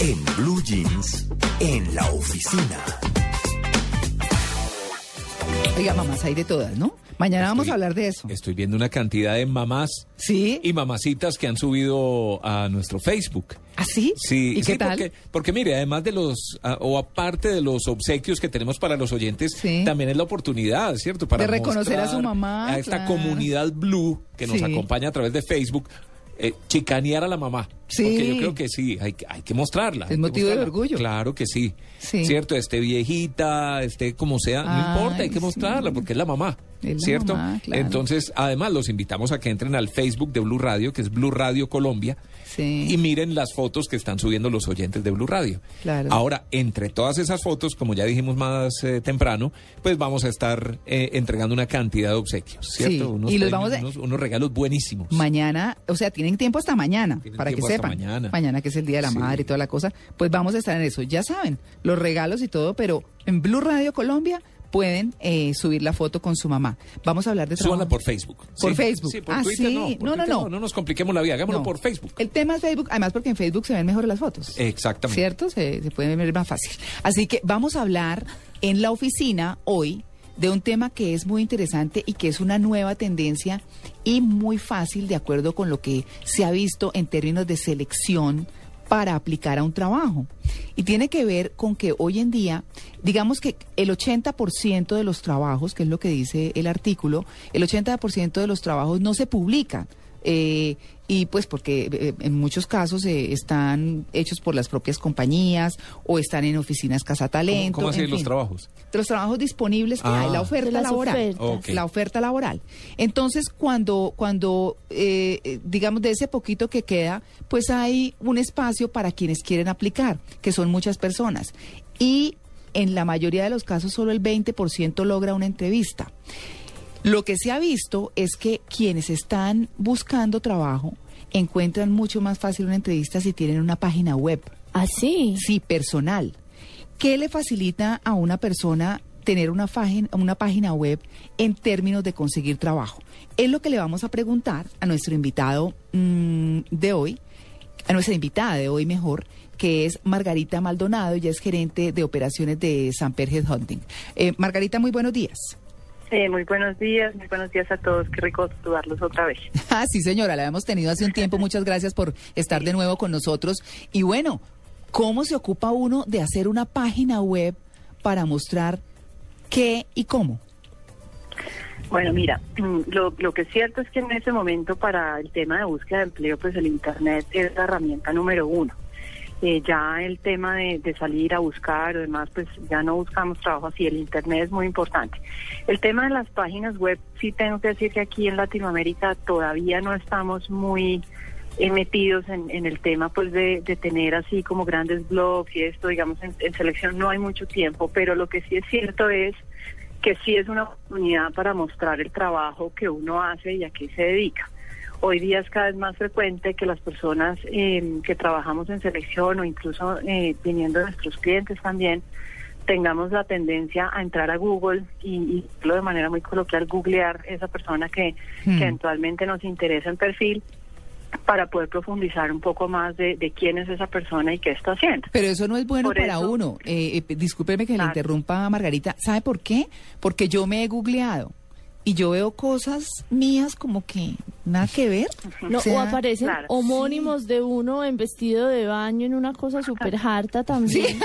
En Blue Jeans, en la oficina. Oiga, mamás hay de todas, ¿no? Mañana vamos a hablar de eso. Estoy viendo una cantidad de mamás ¿Sí? y mamacitas que han subido a nuestro Facebook. ¿Ah, sí? Sí, ¿Y sí, qué tal? Porque, porque mire, además de los, ah, o aparte de los obsequios que tenemos para los oyentes, Sí. también es la oportunidad, ¿cierto? Para De reconocer a su mamá, A esta claro. comunidad blue que nos Sí. acompaña a través de Facebook, eh, chicanear a la mamá. Sí. Porque yo creo que sí, hay, que- hay que mostrarla. Es motivo de orgullo. Claro que sí. Sí. ¿Cierto? Esté viejita, esté como sea, no importa, hay que sí. mostrarla porque es la mamá. Es la ¿Cierto? mamá, claro. Entonces, además, los invitamos a que entren al Facebook de Blue Radio, que es Blue Radio Colombia, Sí. y miren las fotos que están subiendo los oyentes de Blue Radio. Claro. Ahora, entre todas esas fotos, como ya dijimos más eh, temprano, pues vamos a estar eh, entregando una cantidad de obsequios, ¿cierto? Sí, Unos, y los vamos a- unos, unos regalos buenísimos. Mañana, o sea, tienen tiempo hasta mañana, Tienen para que sepan. mañana. que es el Día de la Sí. Madre y toda la cosa. Pues vamos a estar en eso. Ya saben, los regalos y todo, pero en Blue Radio Colombia pueden eh, subir la foto con su mamá. Vamos a hablar de trabajo. Súbanla por Facebook. Por ¿sí? Facebook. Sí, por Ah, Twitter sí. no. por No, no, no. No nos compliquemos la vida, hagámoslo por Facebook. El tema es Facebook, además porque en Facebook se ven mejor las fotos. Exactamente. ¿Cierto? Se, se puede ver más fácil. Así que vamos a hablar en la oficina hoy de un tema que es muy interesante y que es una nueva tendencia y muy fácil de acuerdo con lo que se ha visto en términos de selección para aplicar a un trabajo. Y tiene que ver con que hoy en día, digamos que el 80% de los trabajos, que es lo que dice el artículo, el 80% de los trabajos no se publican. Eh, y pues porque eh, en muchos casos eh, están hechos por las propias compañías o están en oficinas casa talento. ¿Cómo, cómo así en los fin. trabajos? De los trabajos disponibles que Ah. hay, la oferta De las laboral. La oferta laboral. Entonces, cuando, cuando eh, eh, digamos, de ese poquito que queda, pues hay un espacio para quienes quieren aplicar, que son muchas personas. Y en la mayoría de los casos, solo el 20% logra una entrevista. Lo que se ha visto es que quienes están buscando trabajo encuentran mucho más fácil una entrevista si tienen una página web. Así. Sí, personal. ¿Qué le facilita a una persona tener una, página, una página web en términos de conseguir trabajo? Es lo que le vamos a preguntar a nuestro invitado mm, de hoy, a nuestra invitada de hoy mejor, que es Margarita Maldonado, ella es gerente de operaciones de Samper Headhunting. Eh, Margarita, muy buenos días. Eh, muy buenos días, muy buenos días a todos. Qué rico saludarlos otra vez. Ah, sí, señora, la habíamos tenido hace un tiempo. Muchas gracias por estar de nuevo con nosotros. Y bueno, ¿cómo se ocupa uno de hacer una página web para mostrar qué y cómo? Bueno, mira, mm, lo, lo que es cierto es que en ese momento para el tema de búsqueda de empleo, pues el Internet es la herramienta número uno. Eh, ya el tema de, de salir a buscar o demás, pues ya no buscamos trabajo así, el Internet es muy importante. El tema de las páginas web, sí tengo que decir que aquí en Latinoamérica todavía no estamos muy eh, metidos en, en el tema pues de, de tener así como grandes blogs y esto, digamos, en, en selección no hay mucho tiempo, pero lo que sí es cierto es que sí es una oportunidad para mostrar el trabajo que uno hace y a qué se dedica. Hoy día es cada vez más frecuente que las personas eh, que trabajamos en selección o incluso eh, viniendo de nuestros clientes también tengamos la tendencia a entrar a Google y, y de manera muy coloquial, googlear esa persona que, Hmm. que eventualmente nos interesa en perfil para poder profundizar un poco más de, de quién es esa persona y qué está haciendo. Pero eso no es bueno Por para eso- uno. Eh, eh, discúlpeme que le Claro. interrumpa, Margarita. ¿Sabe por qué? Porque yo me he googleado y yo veo cosas mías como que nada que ver. No, o, sea, aparecen claro. homónimos de uno en vestido de baño en una cosa súper harta también.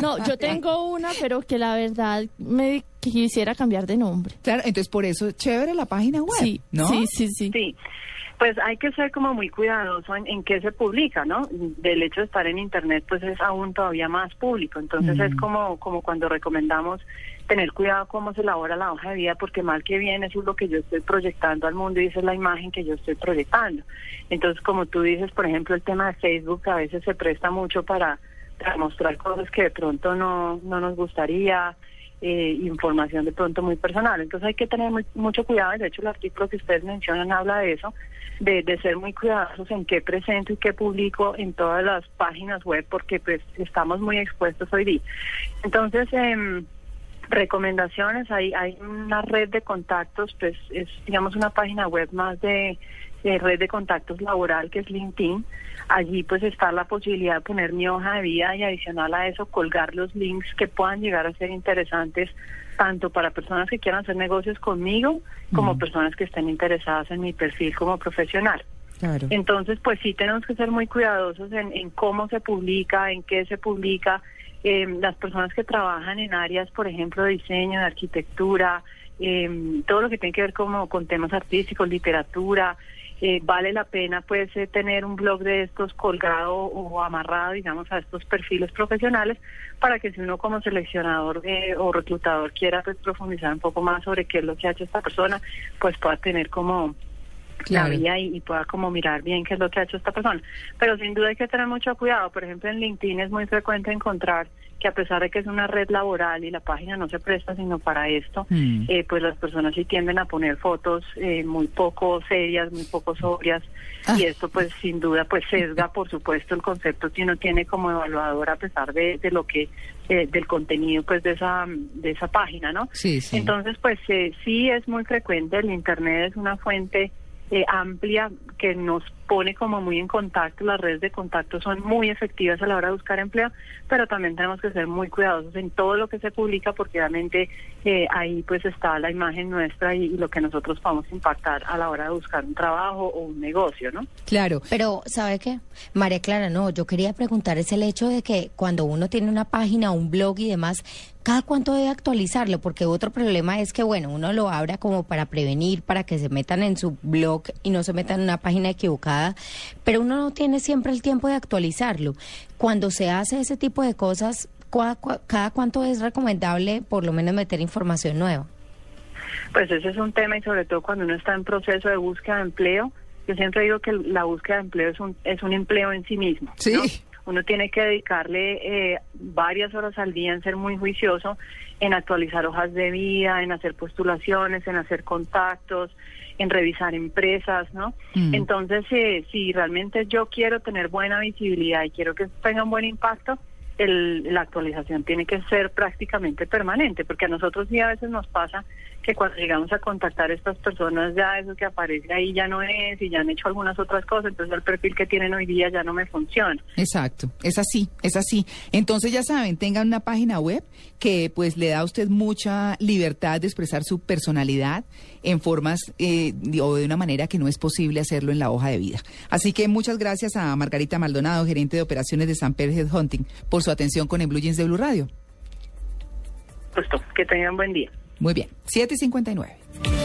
No, yo tengo una, pero que la verdad me quisiera cambiar de nombre. Claro, entonces por eso chévere la página web, Sí, ¿no? sí, sí, sí. Sí. Pues hay que ser como muy cuidadoso en, en qué se publica, ¿no? Del hecho de estar en Internet, pues es aún todavía más público. Entonces es como, como cuando recomendamos tener cuidado cómo se elabora la hoja de vida, porque mal que bien eso es lo que yo estoy proyectando al mundo y esa es la imagen que yo estoy proyectando. Entonces, como tú dices, por ejemplo, el tema de Facebook a veces se presta mucho para, para mostrar cosas que de pronto no, no nos gustaría, eh, información de pronto muy personal. Entonces hay que tener muy- mucho cuidado, de hecho el artículo que ustedes mencionan habla de eso, de, de ser muy cuidadosos en qué presento y qué publico en todas las páginas web, porque pues estamos muy expuestos hoy día. Entonces, em, recomendaciones, hay, hay una red de contactos, pues es digamos una página web más de, de red de contactos laboral que es LinkedIn. Allí pues está la posibilidad de poner mi hoja de vida y adicional a eso colgar los links que puedan llegar a ser interesantes tanto para personas que quieran hacer negocios conmigo como personas que estén interesadas en mi perfil como profesional. Claro. Entonces, pues sí tenemos que ser muy cuidadosos en, en cómo se publica, en qué se publica. Eh, las personas que trabajan en áreas, por ejemplo, de diseño, de arquitectura, eh, todo lo que tiene que ver como con temas artísticos, literatura, eh, vale la pena pues eh, tener un blog de estos colgado o amarrado, digamos, a estos perfiles profesionales para que si uno como seleccionador eh, o reclutador quiera pues profundizar un poco más sobre qué es lo que ha hecho esta persona, pues pueda tener como Claro. la vía y, y pueda como mirar bien qué es lo que ha hecho esta persona. Pero sin duda hay que tener mucho cuidado. Por ejemplo, en LinkedIn es muy frecuente encontrar que a pesar de que es una red laboral y la página no se presta sino para esto, Mm. eh, pues las personas sí tienden a poner fotos eh, muy poco serias, muy poco sobrias Ah. y esto pues sin duda pues sesga por supuesto el concepto que uno tiene como evaluador a pesar de, de lo que eh, del contenido pues de esa de esa página, ¿no? Sí, sí. Entonces, pues eh, sí es muy frecuente, el Internet es una fuente eh, amplia que nos pone como muy en contacto, las redes de contacto son muy efectivas a la hora de buscar empleo, pero también tenemos que ser muy cuidadosos en todo lo que se publica porque realmente eh, ahí pues está la imagen nuestra y, y lo que nosotros podemos impactar a la hora de buscar un trabajo o un negocio, ¿no? Claro. Pero, ¿sabe qué? María Clara, no, yo quería preguntar es el hecho de que cuando uno tiene una página, un blog y demás, ¿cada cuánto debe actualizarlo? Porque otro problema es que, bueno, uno lo abra como para prevenir, para que se metan en su blog y no se metan en una página equivocada, pero uno no tiene siempre el tiempo de actualizarlo. Cuando se hace ese tipo de cosas, ¿cuá- cuá- ¿cada cuánto es recomendable por lo menos meter información nueva? Pues ese es un tema y sobre todo cuando uno está en proceso de búsqueda de empleo, yo siempre digo que la búsqueda de empleo es un, es un empleo en sí mismo. Sí. ¿no? Uno tiene que dedicarle eh, varias horas al día en ser muy juicioso, en actualizar hojas de vida, en hacer postulaciones, en hacer contactos, en revisar empresas, ¿no? Mm. Entonces, eh, si realmente yo quiero tener buena visibilidad y quiero que tenga un buen impacto, el- la actualización tiene que ser prácticamente permanente, porque a nosotros sí a veces nos pasa que cuando llegamos a contactar a estas personas ya eso que aparece ahí ya no es y ya han hecho algunas otras cosas, entonces el perfil que tienen hoy día ya no me funciona. Exacto, es así, es así. Entonces ya saben, tengan una página web que pues le da a usted mucha libertad de expresar su personalidad en formas eh, o de una manera que no es posible hacerlo en la hoja de vida. Así que muchas gracias a Margarita Maldonado, gerente de operaciones de San Pedro Headhunting, por su atención con el Blue Jeans de Blue Radio. Justo, que tengan buen día. Muy bien, 7.59.